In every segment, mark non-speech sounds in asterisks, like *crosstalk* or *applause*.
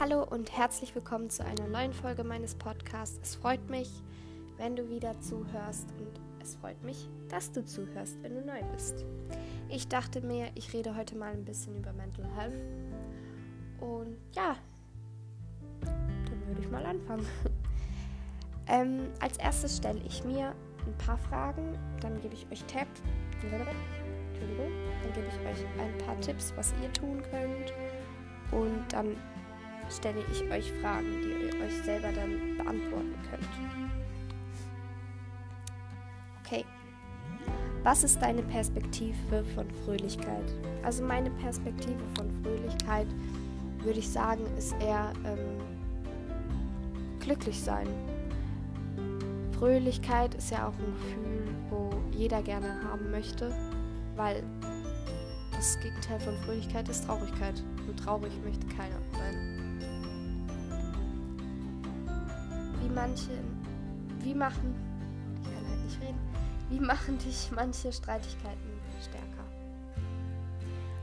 Hallo und herzlich willkommen zu einer neuen Folge meines Podcasts. Es freut mich, wenn du wieder zuhörst und es freut mich, dass du zuhörst, wenn du neu bist. Ich dachte mir, ich rede heute mal ein bisschen über Mental Health. Und ja, dann würde ich mal anfangen. *laughs* ähm, als erstes stelle ich mir ein paar Fragen, dann gebe ich euch Tipps. Dann gebe ich euch ein paar Tipps, was ihr tun könnt. Und dann stelle ich euch Fragen, die ihr euch selber dann beantworten könnt. Okay. Was ist deine Perspektive von Fröhlichkeit? Also meine Perspektive von Fröhlichkeit würde ich sagen, ist eher ähm, glücklich sein. Fröhlichkeit ist ja auch ein Gefühl, wo jeder gerne haben möchte, weil das Gegenteil von Fröhlichkeit ist Traurigkeit. Und traurig möchte keiner sein. Manche, wie machen, ich kann halt nicht reden, wie machen dich manche Streitigkeiten stärker?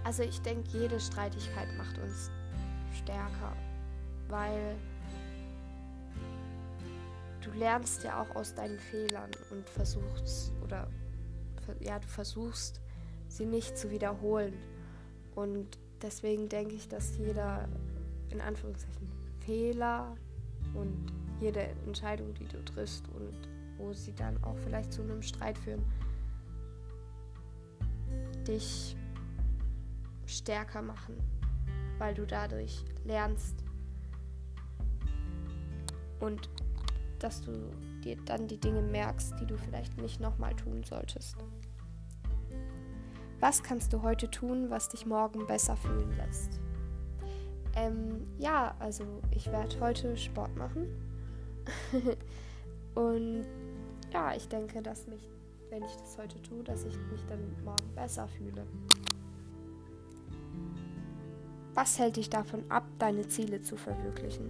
Also ich denke, jede Streitigkeit macht uns stärker, weil du lernst ja auch aus deinen Fehlern und versuchst oder ja, du versuchst sie nicht zu wiederholen. Und deswegen denke ich, dass jeder in Anführungszeichen Fehler und jede Entscheidung, die du triffst und wo sie dann auch vielleicht zu einem Streit führen, dich stärker machen, weil du dadurch lernst und dass du dir dann die Dinge merkst, die du vielleicht nicht nochmal tun solltest. Was kannst du heute tun, was dich morgen besser fühlen lässt? Ähm, ja, also ich werde heute Sport machen *laughs* und ja, ich denke, dass mich, wenn ich das heute tue, dass ich mich dann morgen besser fühle. Was hält dich davon ab, deine Ziele zu verwirklichen?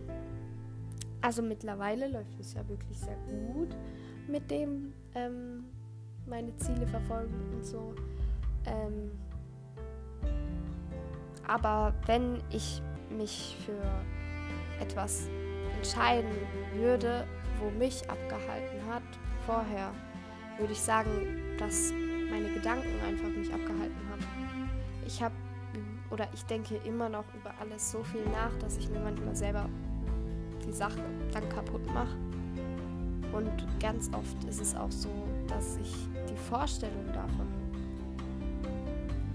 Also mittlerweile läuft es ja wirklich sehr gut mit dem ähm, meine Ziele verfolgen und so. Ähm, aber wenn ich mich für etwas entscheiden würde, wo mich abgehalten hat vorher, würde ich sagen, dass meine Gedanken einfach mich abgehalten haben. Ich habe oder ich denke immer noch über alles so viel nach, dass ich mir manchmal selber die Sache dann kaputt mache. Und ganz oft ist es auch so, dass ich die Vorstellung davon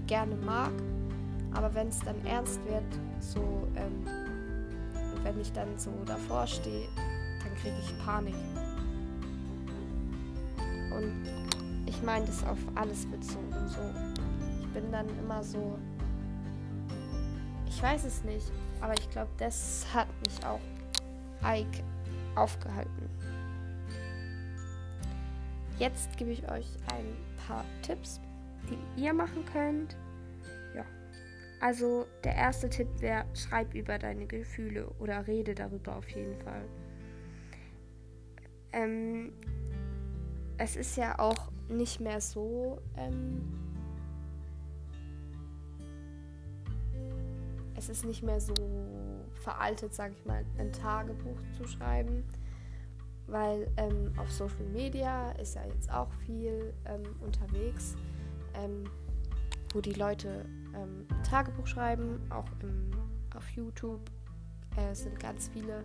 gerne mag, aber wenn es dann ernst wird, so ähm, wenn ich dann so davor stehe, dann kriege ich Panik. Und ich meine das auf alles bezogen. So, ich bin dann immer so. Ich weiß es nicht, aber ich glaube, das hat mich auch Ike aufgehalten. Jetzt gebe ich euch ein paar Tipps, die ihr machen könnt, also der erste Tipp wäre, schreib über deine Gefühle oder rede darüber auf jeden Fall. Ähm, es ist ja auch nicht mehr so. Ähm, es ist nicht mehr so veraltet, sage ich mal, ein Tagebuch zu schreiben, weil ähm, auf Social Media ist ja jetzt auch viel ähm, unterwegs, ähm, wo die Leute ähm, Tagebuch schreiben, auch im, auf YouTube. Äh, es sind ganz viele,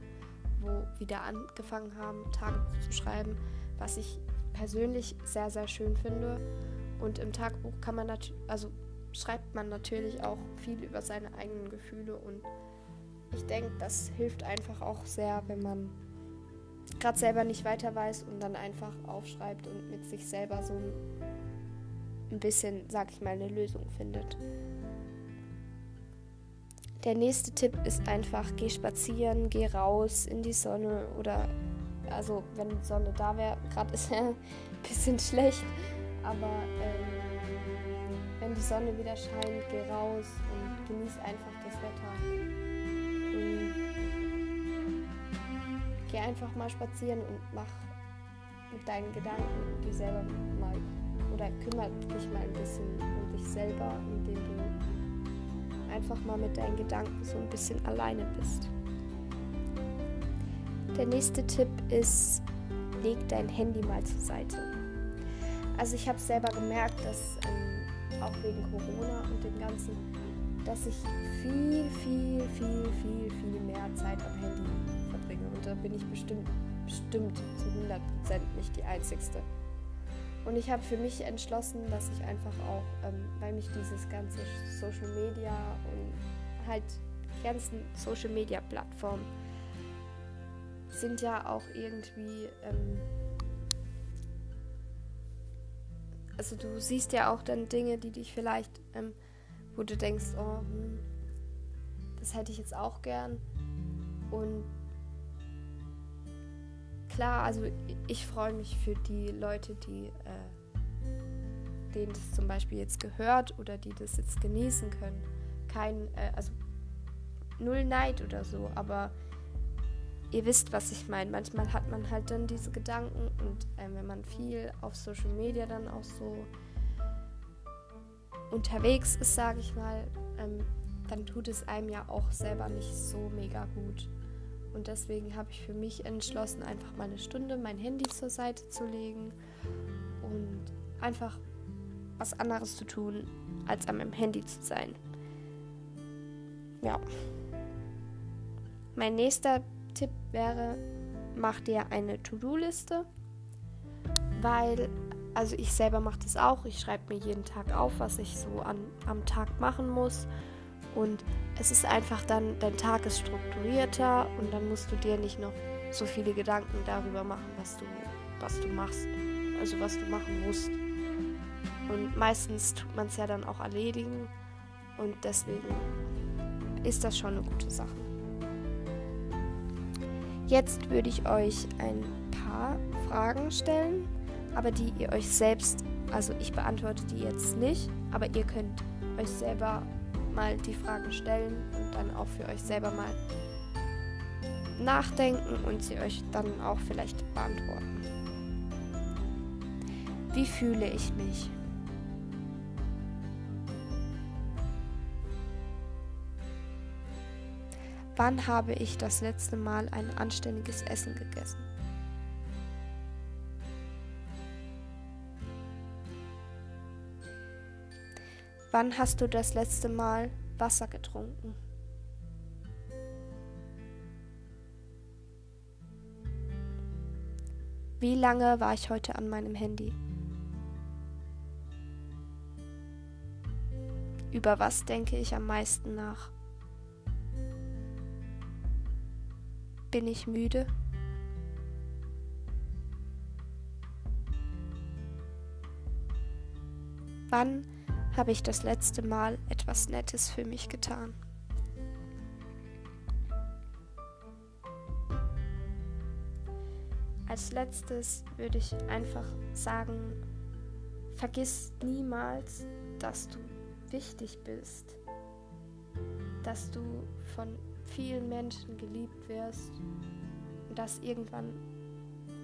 wo wieder angefangen haben, Tagebuch zu schreiben, was ich persönlich sehr, sehr schön finde. Und im Tagebuch kann man natürlich, also schreibt man natürlich auch viel über seine eigenen Gefühle und ich denke, das hilft einfach auch sehr, wenn man gerade selber nicht weiter weiß und dann einfach aufschreibt und mit sich selber so ein bisschen, sag ich mal, eine Lösung findet. Der nächste Tipp ist einfach, geh spazieren, geh raus in die Sonne oder, also wenn die Sonne da wäre, gerade ist ja *laughs* ein bisschen schlecht, aber ähm, wenn die Sonne wieder scheint, geh raus und genieß einfach das Wetter. Geh einfach mal spazieren und mach mit deinen Gedanken dir selber mal oder kümmere dich mal ein bisschen um dich selber, indem du einfach mal mit deinen Gedanken so ein bisschen alleine bist. Der nächste Tipp ist, leg dein Handy mal zur Seite. Also ich habe selber gemerkt, dass ähm, auch wegen Corona und dem Ganzen, dass ich viel, viel, viel, viel, viel mehr Zeit am Handy verbringe. Und da bin ich bestimmt, bestimmt zu 100% nicht die Einzigste. Und ich habe für mich entschlossen, dass ich einfach auch, ähm, weil mich dieses ganze Social Media und halt die ganzen Social Media Plattformen sind ja auch irgendwie, ähm, also du siehst ja auch dann Dinge, die dich vielleicht, ähm, wo du denkst, oh, hm, das hätte ich jetzt auch gern. Und klar, also ich freue mich für die Leute, die äh, denen das zum Beispiel jetzt gehört oder die das jetzt genießen können. Kein, äh, also null Neid oder so, aber ihr wisst, was ich meine. Manchmal hat man halt dann diese Gedanken und äh, wenn man viel auf Social Media dann auch so unterwegs ist, sage ich mal, ähm, dann tut es einem ja auch selber nicht so mega gut. Und deswegen habe ich für mich entschlossen, einfach mal eine Stunde mein Handy zur Seite zu legen und einfach was anderes zu tun, als an meinem Handy zu sein. Ja. Mein nächster Tipp wäre, mach dir eine To-Do-Liste, weil, also ich selber mache das auch, ich schreibe mir jeden Tag auf, was ich so an, am Tag machen muss und es ist einfach dann, dein Tag ist strukturierter und dann musst du dir nicht noch so viele Gedanken darüber machen, was du, was du machst. Also was du machen musst. Und meistens tut man es ja dann auch erledigen. Und deswegen ist das schon eine gute Sache. Jetzt würde ich euch ein paar Fragen stellen, aber die ihr euch selbst, also ich beantworte die jetzt nicht, aber ihr könnt euch selber mal die Fragen stellen und dann auch für euch selber mal nachdenken und sie euch dann auch vielleicht beantworten. Wie fühle ich mich? Wann habe ich das letzte Mal ein anständiges Essen gegessen? Wann hast du das letzte Mal Wasser getrunken? Wie lange war ich heute an meinem Handy? Über was denke ich am meisten nach? Bin ich müde? Wann habe ich das letzte Mal etwas Nettes für mich getan. Als letztes würde ich einfach sagen, vergiss niemals, dass du wichtig bist, dass du von vielen Menschen geliebt wirst und dass irgendwann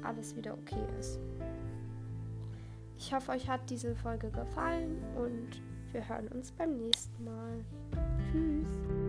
alles wieder okay ist. Ich hoffe, euch hat diese Folge gefallen und wir hören uns beim nächsten Mal. Tschüss.